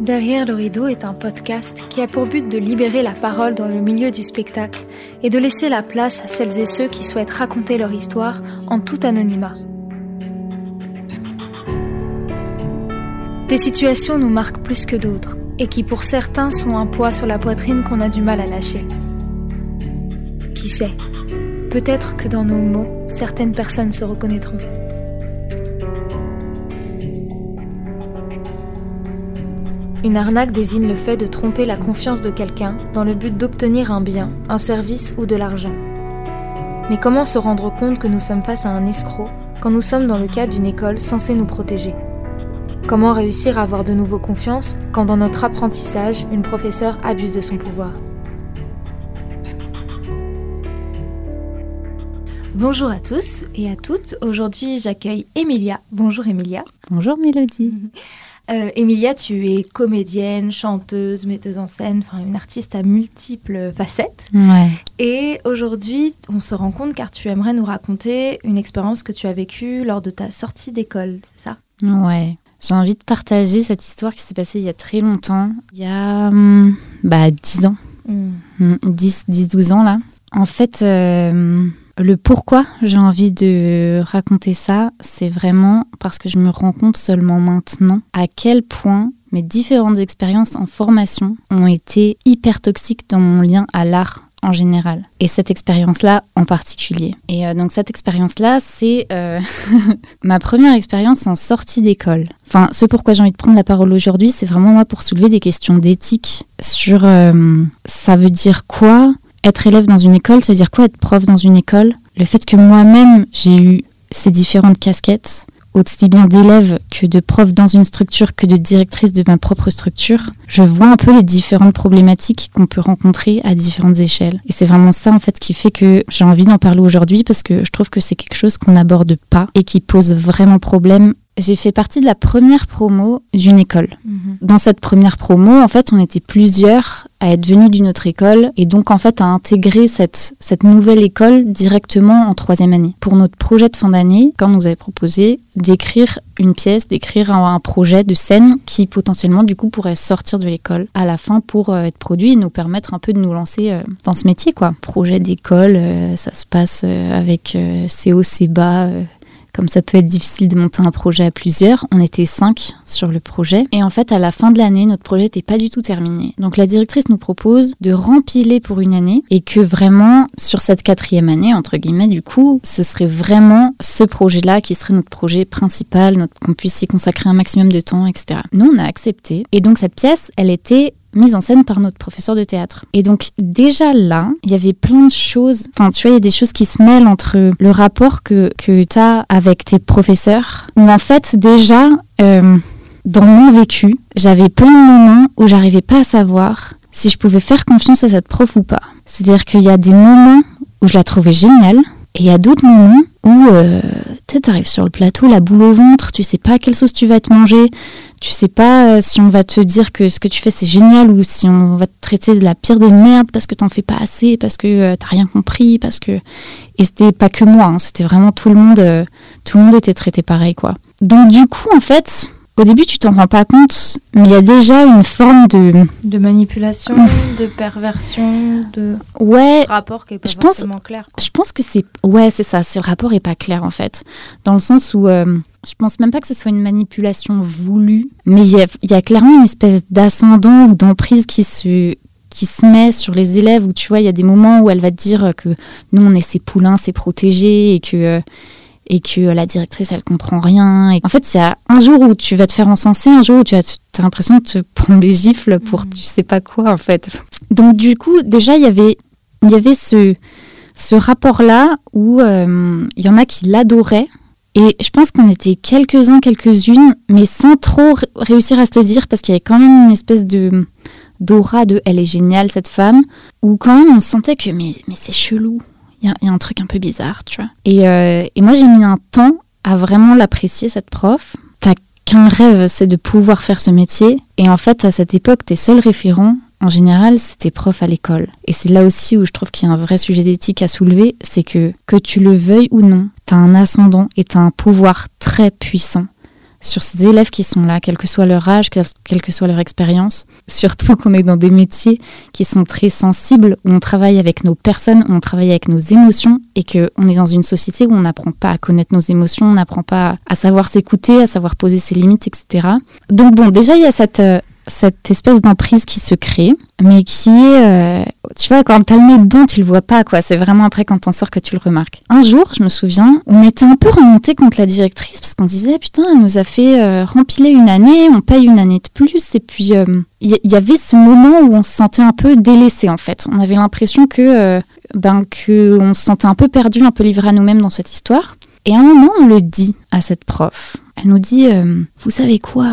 Derrière le rideau est un podcast qui a pour but de libérer la parole dans le milieu du spectacle et de laisser la place à celles et ceux qui souhaitent raconter leur histoire en tout anonymat. Des situations nous marquent plus que d'autres et qui pour certains sont un poids sur la poitrine qu'on a du mal à lâcher. Qui sait? Peut-être que dans nos mots, certaines personnes se reconnaîtront. Une arnaque désigne le fait de tromper la confiance de quelqu'un dans le but d'obtenir un bien, un service ou de l'argent. Mais comment se rendre compte que nous sommes face à un escroc quand nous sommes dans le cadre d'une école censée nous protéger? Comment réussir à avoir de nouveau confiance quand dans notre apprentissage, une professeure abuse de son pouvoir? Bonjour à tous et à toutes. Aujourd'hui, j'accueille Emilia. Bonjour Emilia. Bonjour Mélodie. Euh, Emilia, tu es comédienne, chanteuse, metteuse en scène, enfin une artiste à multiples facettes. Ouais. Et aujourd'hui, on se rend compte car tu aimerais nous raconter une expérience que tu as vécue lors de ta sortie d'école, c'est ça? Ouais. J'ai envie de partager cette histoire qui s'est passée il y a très longtemps, il y a hum, bah, 10 ans. Hum, 10, 10, 12 ans là. En fait, euh, le pourquoi j'ai envie de raconter ça, c'est vraiment parce que je me rends compte seulement maintenant à quel point mes différentes expériences en formation ont été hyper toxiques dans mon lien à l'art en général. Et cette expérience-là en particulier. Et euh, donc cette expérience-là, c'est euh, ma première expérience en sortie d'école. Enfin, ce pourquoi j'ai envie de prendre la parole aujourd'hui, c'est vraiment moi pour soulever des questions d'éthique sur euh, ça veut dire quoi être élève dans une école, ça veut dire quoi être prof dans une école? Le fait que moi-même j'ai eu ces différentes casquettes, aussi bien d'élève que de prof dans une structure que de directrice de ma propre structure, je vois un peu les différentes problématiques qu'on peut rencontrer à différentes échelles. Et c'est vraiment ça en fait qui fait que j'ai envie d'en parler aujourd'hui parce que je trouve que c'est quelque chose qu'on n'aborde pas et qui pose vraiment problème. J'ai fait partie de la première promo d'une école. Dans cette première promo, en fait, on était plusieurs à être venus d'une autre école et donc en fait à intégrer cette, cette nouvelle école directement en troisième année. Pour notre projet de fin d'année, quand on nous avait proposé d'écrire une pièce, d'écrire un, un projet de scène qui potentiellement du coup pourrait sortir de l'école à la fin pour euh, être produit et nous permettre un peu de nous lancer euh, dans ce métier quoi. Projet d'école, euh, ça se passe avec euh, c'est comme ça peut être difficile de monter un projet à plusieurs, on était cinq sur le projet. Et en fait, à la fin de l'année, notre projet n'était pas du tout terminé. Donc la directrice nous propose de rempiler pour une année et que vraiment, sur cette quatrième année, entre guillemets, du coup, ce serait vraiment ce projet-là qui serait notre projet principal, qu'on puisse y consacrer un maximum de temps, etc. Nous, on a accepté. Et donc cette pièce, elle était mise en scène par notre professeur de théâtre. Et donc déjà là, il y avait plein de choses, enfin tu vois, il y a des choses qui se mêlent entre le rapport que, que tu as avec tes professeurs, où en fait déjà, euh, dans mon vécu, j'avais plein de moments où j'arrivais pas à savoir si je pouvais faire confiance à cette prof ou pas. C'est-à-dire qu'il y a des moments où je la trouvais géniale, et il y a d'autres moments où euh, tu sais, t'arrives sur le plateau, la boule au ventre, tu sais pas quelle sauce tu vas te manger, tu sais pas euh, si on va te dire que ce que tu fais c'est génial ou si on va te traiter de la pire des merdes parce que t'en fais pas assez, parce que euh, t'as rien compris, parce que et c'était pas que moi, hein, c'était vraiment tout le monde, euh, tout le monde était traité pareil quoi. Donc du coup en fait, au début tu t'en rends pas compte, mais il y a déjà une forme de De manipulation, de perversion, de ouais rapport qui est pas Je pense- clair. quoi. Je pense que c'est ouais c'est ça, c'est le rapport est pas clair en fait, dans le sens où euh, je pense même pas que ce soit une manipulation voulue, mais il y a, il y a clairement une espèce d'ascendant ou d'emprise qui se qui se met sur les élèves où tu vois il y a des moments où elle va te dire que nous on est ses poulains, ses protégés et que euh, et que la directrice elle comprend rien. Et en fait il y a un jour où tu vas te faire encenser, un jour où tu as, as l'impression de te prendre des gifles pour Mhm. tu sais pas quoi en fait. Donc du coup déjà il y avait il y avait ce ce rapport-là où euh, il y en a qui l'adoraient. Et je pense qu'on était quelques-uns, quelques-unes, mais sans trop réussir à se le dire, parce qu'il y avait quand même une espèce de d'aura de elle est géniale cette femme, où quand même on sentait que mais, mais c'est chelou, il y, a- un truc un peu bizarre, tu vois. Et, euh, et moi j'ai mis un temps à vraiment l'apprécier cette prof. T'as qu'un rêve, c'est de pouvoir faire ce métier. Et en fait, à cette époque, tes seuls référents, en général, c'était prof à l'école. Et c'est là aussi où je trouve qu'il y a un vrai sujet d'éthique à soulever, c'est que, que tu le veuilles ou non, tu as un ascendant et tu as un pouvoir très puissant sur ces élèves qui sont là, quel que soit leur âge, quelle que soit leur expérience. Surtout qu'on est dans des métiers qui sont très sensibles, où on travaille avec nos personnes, où on travaille avec nos émotions et qu'on est dans une société où on n'apprend pas à connaître nos émotions, on n'apprend pas à savoir s'écouter, à savoir poser ses limites, etc. Donc bon, déjà il y a cette, euh, cette espèce d'emprise qui se crée, mais qui est, euh, tu vois, quand t'as le nez dedans, tu le vois pas, quoi. C'est vraiment après quand t'en sors que tu le remarques. Un jour, je me souviens, on était un peu remonté contre la directrice parce qu'on disait, putain, elle nous a fait euh, rempiler une année, on paye une année de plus, et puis il euh, y, avait ce moment où on se sentait un peu délaissé, en fait. On avait l'impression que, ben, que on se sentait un peu perdu, un peu livré à nous-mêmes dans cette histoire. Et à un moment, on le dit à cette prof. Elle nous dit, vous savez quoi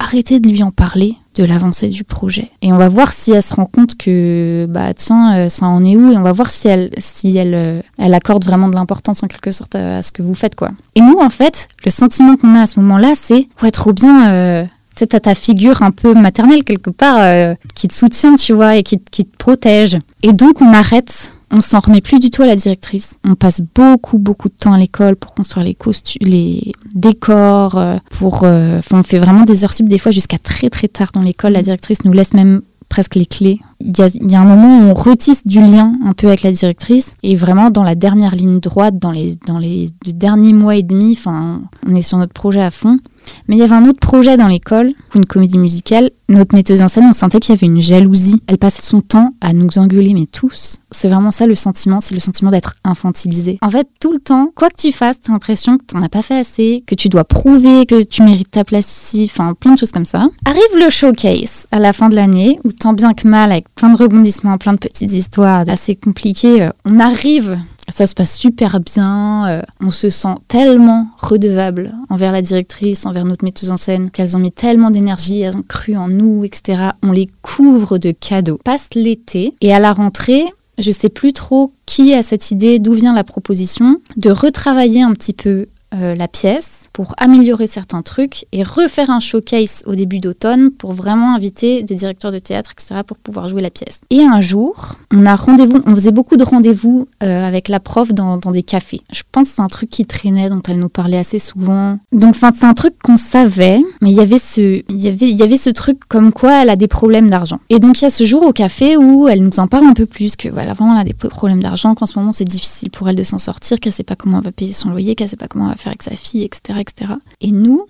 arrêtez de lui en parler de l'avancée du projet. Et on va voir si elle se rend compte que, bah tiens, euh, ça en est où, et on va voir si elle, si elle, euh, elle accorde vraiment de l'importance en quelque sorte à, ce que vous faites, quoi. Et nous, en fait, le sentiment qu'on a à ce moment-là, c'est, ouais, trop bien, euh, tu sais, ta figure un peu maternelle quelque part, euh, qui te soutient, tu vois, et qui, qui te protège. Et donc, on arrête on s'en remet plus du tout à la directrice. On passe beaucoup, beaucoup de temps à l'école pour construire les costumes, les décors, euh, pour, euh, on fait vraiment des heures sub des fois jusqu'à très très tard dans l'école. La directrice nous laisse même presque les clés. Il y, a, un moment où on retisse du lien un peu avec la directrice et vraiment dans la dernière ligne droite, dans les, dans les derniers mois et demi, enfin, on est sur notre projet à fond. Mais il y avait un autre projet dans l'école, une comédie musicale. Notre metteuse en scène, on sentait qu'il y avait une jalousie. Elle passait son temps à nous engueuler, mais tous. C'est vraiment ça le sentiment, c'est le sentiment d'être infantilisé. En fait, tout le temps, quoi que tu fasses, t'as l'impression que t'en as pas fait assez, que tu dois prouver que tu mérites ta place ici, enfin plein de choses comme ça. Arrive le showcase à la fin de l'année, où tant bien que mal, avec plein de rebondissements, plein de petites histoires assez compliquées, euh, on arrive ça se passe super bien. Euh, on se sent tellement redevable envers la directrice, envers notre metteuse en scène, qu'elles ont mis tellement d'énergie, elles ont cru en nous, etc. On les couvre de cadeaux. Passe l'été et à la rentrée, je sais plus trop qui a cette idée, d'où vient la proposition de retravailler un petit peu euh, la pièce améliorer certains trucs et refaire un showcase au début d'automne pour vraiment inviter des directeurs de théâtre, etc., pour pouvoir jouer la pièce. Et un jour, on a rendez-vous, on faisait beaucoup de rendez-vous euh, avec la prof dans, des cafés. Je pense que c'est un truc qui traînait, dont elle nous parlait assez souvent. Donc, c'est un truc qu'on savait, mais il y avait ce, il y avait, il y avait ce truc comme quoi elle a des problèmes d'argent. Et donc, il y a ce jour au café où elle nous en parle un peu plus, que voilà, vraiment, elle a des problèmes d'argent, qu'en ce moment, c'est difficile pour elle de s'en sortir, qu'elle sait pas comment elle va payer son loyer, qu'elle sait pas comment elle va faire avec sa fille, etc. etc. Et nous,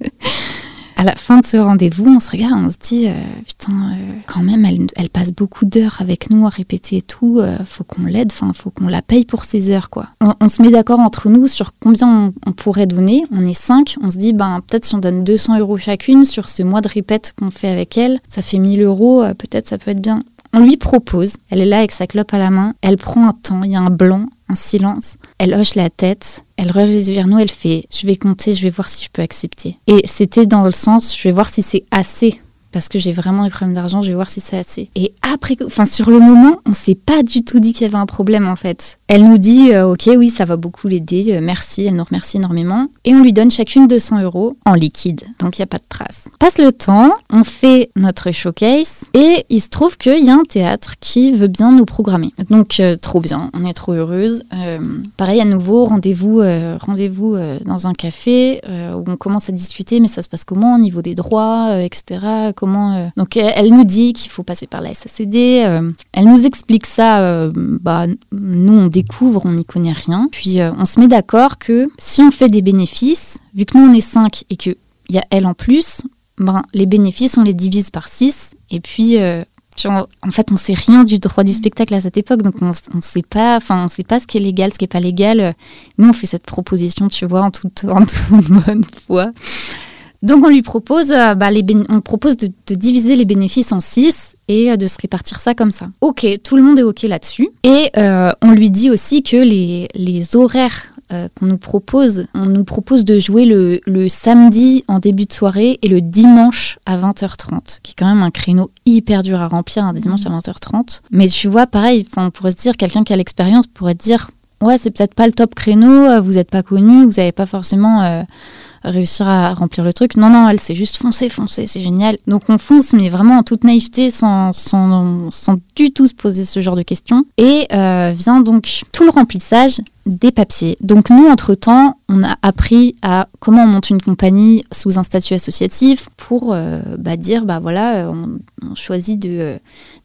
à la fin de ce rendez-vous, on se regarde, on se dit, euh, putain, euh, quand même, elle, passe beaucoup d'heures avec nous à répéter tout, euh, faut qu'on l'aide, enfin, faut qu'on la paye pour ses heures, quoi. On, se met d'accord entre nous sur combien on, pourrait donner. On est cinq, on se dit, ben, peut-être si on donne 200 euros chacune sur ce mois de répète qu'on fait avec elle, ça fait 1000 euros, peut-être ça peut être bien. On lui propose, elle est là avec sa clope à la main, elle prend un temps, il y a un blanc, un silence. Elle hoche la tête, elle relève vers nous, elle fait Je vais compter, je vais voir si je peux accepter. Et c'était dans le sens Je vais voir si c'est assez parce que j'ai vraiment des problèmes d'argent, je vais voir si c'est assez. Et après, enfin sur le moment, on s'est pas du tout dit qu'il y avait un problème en fait. Elle nous dit, euh, ok, oui, ça va beaucoup l'aider, euh, merci, elle nous remercie énormément, et on lui donne chacune 200 euros en liquide, donc il y a pas de trace. Passe le temps, on fait notre showcase, et il se trouve qu'il y a un théâtre qui veut bien nous programmer. Donc euh, trop bien, on est trop heureuse. pareil à nouveau, rendez-vous, rendez-vous dans un café où on commence à discuter, mais ça se passe comment au niveau des droits, etc comment. Donc elle, nous dit qu'il faut passer par la SACD. Elle nous explique ça. Bah, nous, on découvre, on n'y connaît rien. Puis on se met d'accord que si on fait des bénéfices, vu que nous on est 5 et qu'il y a elle en plus, ben, les bénéfices on les divise par 6 et puis en fait, on sait rien du droit du spectacle à cette époque, donc on, ne sait pas, enfin, on sait pas ce qui est légal, ce qui est pas légal. Nous, on fait cette proposition, tu vois, en toute bonne foi. Donc on lui propose, euh, bah, les on propose de, diviser les bénéfices en 6 et euh, de se répartir ça comme ça. Ok, tout le monde est ok là-dessus. Et euh, on lui dit aussi que les, les horaires qu'on nous propose, on nous propose de jouer le, le, samedi en début de soirée et le dimanche à 20h30, qui est quand même un créneau hyper dur à remplir un dimanche à 20h30. Mais tu vois, pareil, on pourrait se dire, quelqu'un qui a l'expérience pourrait dire, ouais, c'est peut-être pas le top créneau, vous n'êtes pas connu, vous n'avez pas forcément réussir à remplir le truc. Non, non, elle, c'est juste foncer, foncer, c'est génial. Donc on fonce, mais vraiment en toute naïveté, sans, sans, sans du tout se poser ce genre de questions. Et euh, vient donc tout le remplissage des papiers. Donc nous, entre-temps, on a appris à comment on monte une compagnie sous un statut associatif pour euh, bah, dire, bah voilà, on, on choisit de euh,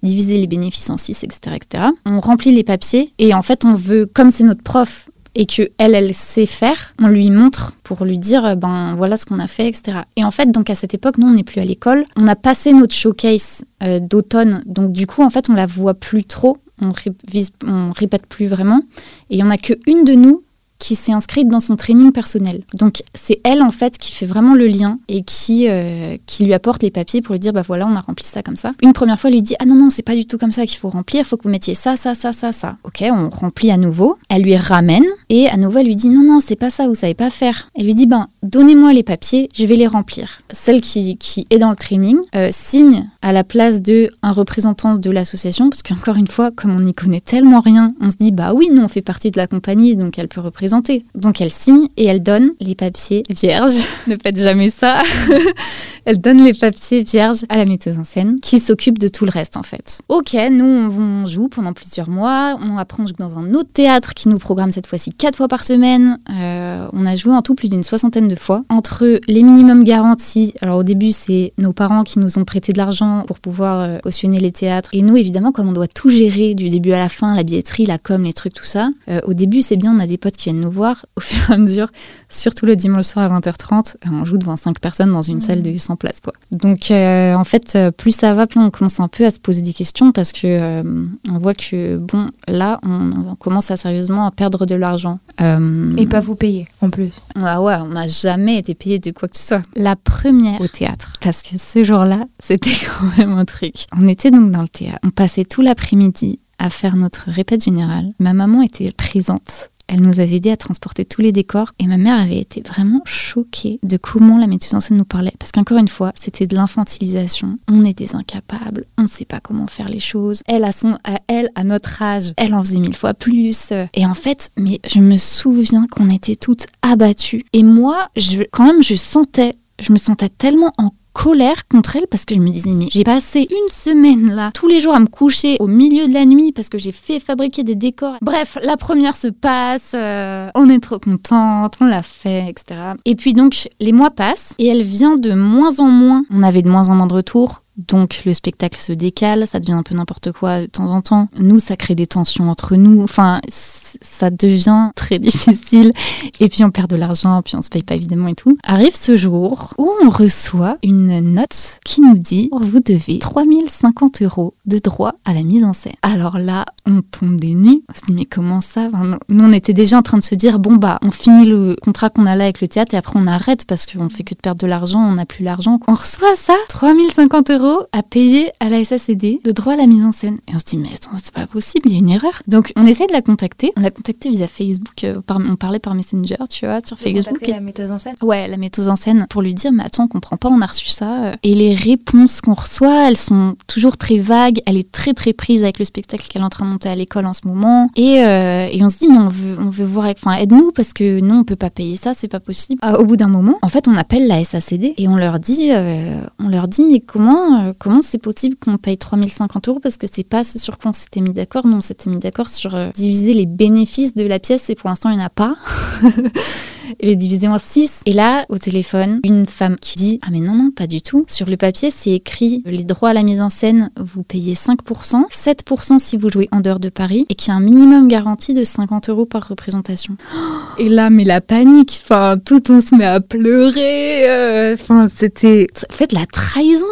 diviser les bénéfices en 6, etc., etc. On remplit les papiers et en fait, on veut, comme c'est notre prof et que elle, elle sait faire, on lui montre pour lui dire, euh, ben voilà ce qu'on a fait, etc. Et en fait, donc à cette époque, nous, on n'est plus à l'école. On a passé notre showcase euh, d'automne, donc du coup, en fait, on la voit plus trop on, révise, on répète plus vraiment. Et il y en a qu'une de nous qui s'est inscrite dans son training personnel. Donc c'est elle en fait qui fait vraiment le lien et qui, euh, qui lui apporte les papiers pour lui dire bah voilà on a rempli ça comme ça. Une première fois elle lui dit ah non non c'est pas du tout comme ça qu'il faut remplir, il faut que vous mettiez ça ça ça ça ça. Ok on remplit à nouveau. Elle lui ramène et à nouveau elle lui dit non non c'est pas ça vous savez pas faire. Elle lui dit ben donnez-moi les papiers je vais les remplir. Celle qui, qui est dans le training euh, signe à la place de un représentant de l'association parce qu'encore une fois comme on n'y connaît tellement rien on se dit bah oui nous on fait partie de la compagnie donc elle peut représenter donc elle signe et elle donne les papiers vierges. ne faites jamais ça. elle donne les papiers vierges à la metteuse en scène qui s'occupe de tout le reste en fait. Ok, nous on joue pendant plusieurs mois. On apprend dans un autre théâtre qui nous programme cette fois-ci quatre fois par semaine. Euh, on a joué en tout plus d'une soixantaine de fois. Entre les minimums garantis, alors au début c'est nos parents qui nous ont prêté de l'argent pour pouvoir euh, cautionner les théâtres. Et nous évidemment comme on doit tout gérer du début à la fin, la billetterie, la com, les trucs, tout ça. Euh, au début c'est bien, on a des potes qui viennent nous voir au fur et à mesure, surtout le dimanche soir à 20h30, euh, on joue devant 5 personnes dans une salle de 100 places. Quoi. Donc euh, en fait, plus ça va, plus on commence un peu à se poser des questions parce que euh, on voit que bon, là, on, on commence à sérieusement à perdre de l'argent. Et pas vous payer en plus. ah ouais, on n'a jamais été payé de quoi que ce soit. La première au théâtre, parce que ce jour-là, c'était quand même un truc. On était donc dans le théâtre, on passait tout l'après-midi à faire notre répète générale. Ma maman était présente. Elle nous avait aidé à transporter tous les décors et ma mère avait été vraiment choquée de comment la metteuse en scène nous parlait. Parce qu'encore une fois, c'était de l'infantilisation. On est des incapables, on ne sait pas comment faire les choses. Elle, à, son, elle, à notre âge, elle en faisait mille fois plus. Et en fait, mais je me souviens qu'on était toutes abattues. Et moi, quand même, je sentais, je me sentais tellement en colère contre elle parce que je me disais mais j'ai passé une semaine là tous les jours à me coucher au milieu de la nuit parce que j'ai fait fabriquer des décors. Bref, la première se passe, euh, on est trop contente, on l'a fait, etc. Et puis donc les mois passent et elle vient de moins en moins. On avait de moins en moins de retours. Donc le spectacle se décale, ça devient un peu n'importe quoi de temps en temps. Nous, ça crée des tensions entre nous. Enfin, ça devient très difficile. Et puis on perd de l'argent, puis on se paye pas évidemment et tout. Arrive ce jour où on reçoit une note qui nous dit vous devez 3050 euros de droit à la mise en scène. Alors là, on tombe des nues. On se dit mais comment ça? Nous, on était déjà en train de se dire bon bah on finit le contrat qu'on a là avec le théâtre et après on arrête parce qu'on fait que de perdre de l'argent, on n'a plus l'argent. On reçoit ça, 3050 euros à payer à la SACD de droit à la mise en scène. Et on se dit, mais attends, c'est pas possible, il y a une erreur. Donc on essaie de la contacter. Contactée via Facebook, euh, par, on parlait par Messenger, tu vois, sur Facebook. Et... la metteuse en scène Ouais, la metteuse en scène pour lui dire, mais attends, on comprend pas, on a reçu ça. Et les réponses qu'on reçoit, elles sont toujours très vagues. Elle est très très prise avec le spectacle qu'elle est en train de monter à l'école en ce moment. Et, euh, et on se dit, mais on veut, on veut voir, enfin, aide-nous parce que non, on peut pas payer ça, c'est pas possible. Ah, au bout d'un moment, en fait, on appelle la SACD et on leur dit, euh, on leur dit, mais comment euh, comment c'est possible qu'on paye 3050 euros parce que c'est pas ce sur quoi on s'était mis d'accord. Non, on s'était mis d'accord sur euh, diviser les bénéfices de la pièce et pour l'instant, il n'y en a pas. et les diviser en 6. Et là, au téléphone, une femme qui dit Ah, mais non, non, pas du tout. Sur le papier, c'est écrit les droits à la mise en scène, vous payez 5%, 7% si vous jouez en dehors de Paris, et qu'il y a un minimum garanti de 50 euros par représentation. Et là, mais la panique, enfin, tout on se met à pleurer. euh, Enfin, c'était. En fait, la trahison.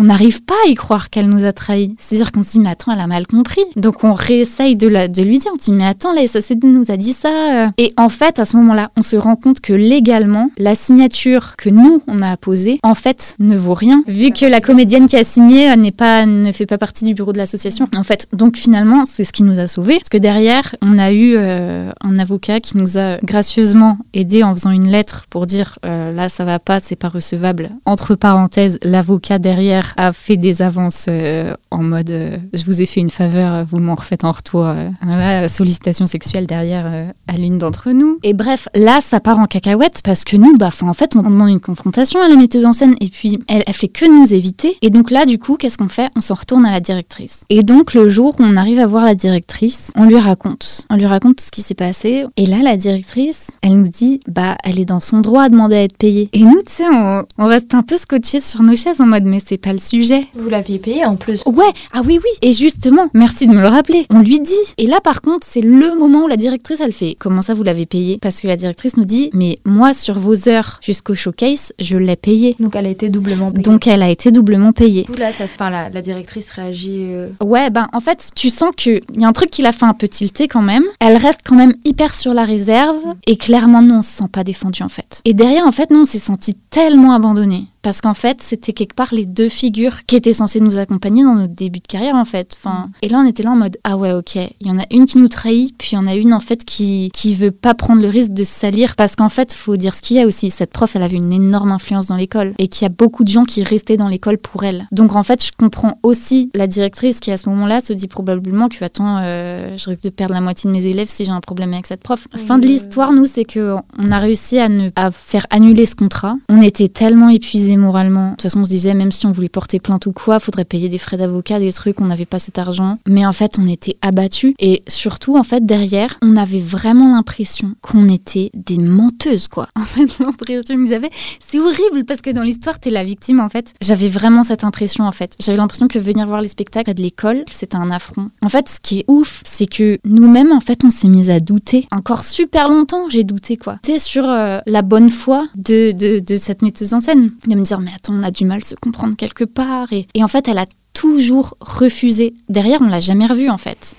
On n'arrive pas à y croire qu'elle nous a trahis. C'est-à-dire qu'on se dit, mais attends, elle a mal compris. Donc on réessaye de, la, de lui dire, on dit, mais attends, la SACD nous a dit ça. euh. Et en fait, à ce moment-là, on se rend compte que légalement, la signature que nous, on a apposée, en fait, ne vaut rien. Vu que la comédienne qui a signé euh, n'est pas, ne fait pas partie du bureau de l'association. En fait, donc finalement, c'est ce qui nous a sauvés. Parce que derrière, on a eu euh, un avocat qui nous a gracieusement aidé en faisant une lettre pour dire, là, ça va pas, c'est pas recevable. Entre parenthèses, l'avocat derrière a fait des avances euh, en mode euh, je vous ai fait une faveur, vous m'en refaites en retour. Voilà, sollicitation sexuelle derrière à l'une d'entre nous. Et bref, là, ça part en cacahuète parce que nous, bah, en fait, on demande une confrontation à la metteuse en scène et puis elle, elle fait que nous éviter. Et donc là, du coup, qu'est-ce qu'on fait? On s'en retourne à la directrice. Et donc, le jour où on arrive à voir la directrice, on lui raconte. On lui raconte tout ce qui s'est passé. Et là, la directrice, elle nous dit, bah, elle est dans son droit à demander à être payée. Et nous, tu sais, on, on reste un peu scotchés sur nos chaises en mode, mais c'est pas le sujet. Vous l'aviez payé en plus. Ouais, ah oui, oui. Et justement, merci de me le rappeler. On lui dit. Et là, par contre, c'est le moment où la directrice, elle fait, comment ça vous l'avez payé? Parce que la directrice nous dit, mais moi, sur vos heures jusqu'au showcase, je l'ai payé. Donc elle a été doublement payée. Donc elle a été doublement payée. Là, ça, enfin, la, la directrice réagit. euh, Ouais, ben en fait, tu sens qu'il y a un truc qui l'a fait un peu tilter quand même. Elle reste quand même hyper sur la réserve. Et clairement, nous, on se sent pas défendu en fait. Et derrière, en fait, nous, on s'est senti tellement abandonnés. Parce qu'en fait, c'était quelque part les deux figures qui étaient censées nous accompagner dans notre début de carrière, en fait. Enfin, et là, on était là en mode ah ouais, ok. Il y en a une qui nous trahit, puis il y en a une en fait qui qui veut pas prendre le risque de salir, parce qu'en fait, faut dire ce qu'il y a aussi. Cette prof, elle avait une énorme influence dans l'école, et qu'il y a beaucoup de gens qui restaient dans l'école pour elle. Donc en fait, je comprends aussi la directrice qui à ce moment-là se dit probablement que attends, euh, je risque de perdre la moitié de mes élèves si j'ai un problème avec cette prof. Fin de l'histoire, nous, c'est que on a réussi à ne à faire annuler ce contrat. On était tellement épuisés moralement. De toute façon, on se disait même si on voulait porter plainte ou quoi, faudrait payer des frais d'avocat, des trucs, on n'avait pas cet argent. Mais en fait, on était abattus et surtout en fait derrière, on avait vraiment l'impression qu'on était des menteuses quoi. En fait, l'impression que j'avais, c'est horrible parce que dans l'histoire, t'es la victime en fait. J'avais vraiment cette impression en fait. J'avais l'impression que venir voir les spectacles de l'école, c'était un affront. En fait, ce qui est ouf, c'est que nous-mêmes en fait, on s'est mis à douter. Encore super longtemps, j'ai douté quoi. Tu sais sur euh, la bonne foi de, de, cette metteuse en scène, me dire mais attends, on a du mal à se comprendre quelque part. Et, et en fait, elle a toujours refusé. Derrière, on l'a jamais revue en fait.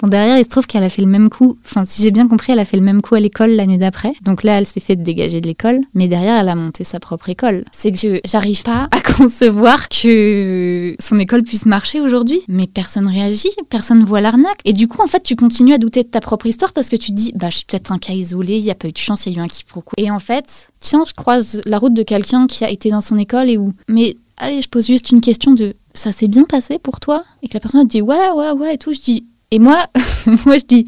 Bon, derrière, il se trouve qu'elle a fait le même coup. Enfin, si j'ai bien compris, elle a fait le même coup à l'école l'année d'après. Donc là, elle s'est fait dégager de l'école. Mais derrière, elle a monté sa propre école. C'est que j'arrive pas à concevoir que son école puisse marcher aujourd'hui. Mais personne réagit, personne voit l'arnaque. Et du coup, en fait, tu continues à douter de ta propre histoire parce que tu dis, bah, je suis peut-être un cas isolé, il n'y a pas eu de chance, il y a eu un quiproquo. Et en fait, tiens, je croise la route de quelqu'un qui a été dans son école et où, mais allez, je pose juste une question de ça s'est bien passé pour toi Et que la personne dit ouais, ouais, ouais et tout. Je dis, et moi, moi je dis,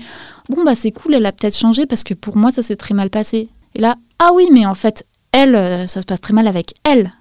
bon bah c'est cool, elle a peut-être changé parce que pour moi ça s'est très mal passé. Et là, ah oui, mais en fait, elle, euh, ça se passe très mal avec elle.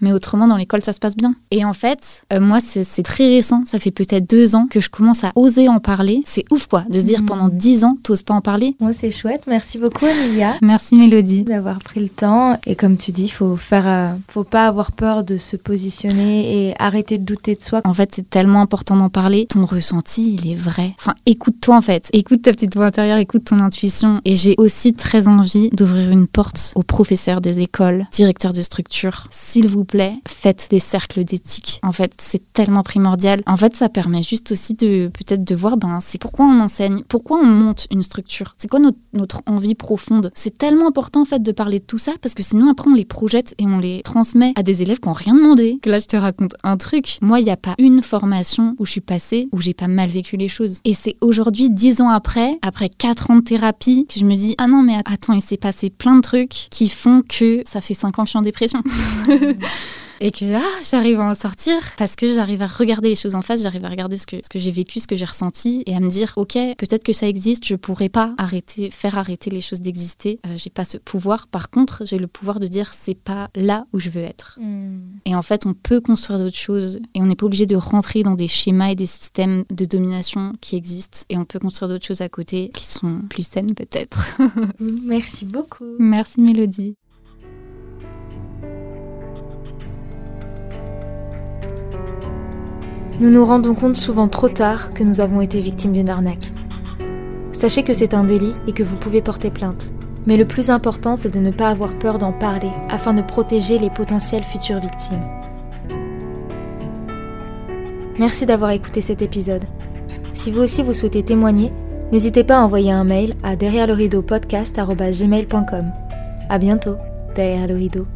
Mais autrement, dans l'école, ça se passe bien. Et en fait, euh, moi, c'est très récent. Ça fait peut-être deux ans que je commence à oser en parler. C'est ouf, quoi, de se dire Mhm. pendant dix ans, t'oses pas en parler. Moi, c'est chouette. Merci beaucoup, Emilia. Merci, Mélodie. d'avoir pris le temps et comme tu dis faut faire euh, faut pas avoir peur de se positionner et arrêter de douter de soi En fait, c'est tellement important d'en parler. Ton ressenti, il est vrai. Enfin, écoute-toi en fait. Écoute ta petite voix intérieure, écoute ton intuition. Et j'ai aussi très envie d'ouvrir une porte aux professeurs des écoles, directeurs de structure. S'il vous plaît, faites des cercles d'éthique. En fait, c'est tellement primordial. En fait, ça permet juste aussi de peut-être de voir, ben, c'est pourquoi on enseigne, pourquoi on monte une structure. C'est quoi notre, notre envie profonde. C'est tellement important en fait de parler de tout ça parce que sinon après on les projette et on les transmet à des élèves qui n'ont rien demandé. Que là, je te raconte un truc. Moi, il n'y a pas une formation où je suis passée où j'ai pas mal vécu les choses. Et c'est aujourd'hui, dix ans après, après quatre ans de thérapie, que je me dis ah non mais attends, il s'est passé plein de trucs qui font que ça fait cinq ans que je suis en dépression. Et que là, j'arrive à en sortir parce que j'arrive à regarder les choses en face, j'arrive à regarder ce que, ce que j'ai vécu, ce que j'ai ressenti et à me dire, ok, peut-être que ça existe, je pourrais pas arrêter, faire arrêter les choses d'exister. Euh, j'ai pas ce pouvoir. Par contre, j'ai le pouvoir de dire, c'est pas là où je veux être. Et en fait, on peut construire d'autres choses et on n'est pas obligé de rentrer dans des schémas et des systèmes de domination qui existent. Et on peut construire d'autres choses à côté qui sont plus saines peut-être. merci beaucoup Merci Mélodie. Nous nous rendons compte souvent trop tard que nous avons été victimes d'une arnaque sachez que c'est un délit et que vous pouvez porter plainte mais le plus important c'est de ne pas avoir peur d'en parler afin de protéger les potentielles futures victimes Merci d'avoir écouté cet épisode. Si vous aussi vous souhaitez témoigner, n'hésitez pas à envoyer un mail à derrière le rideau podcast@gmail.com. À bientôt derrière le rideau.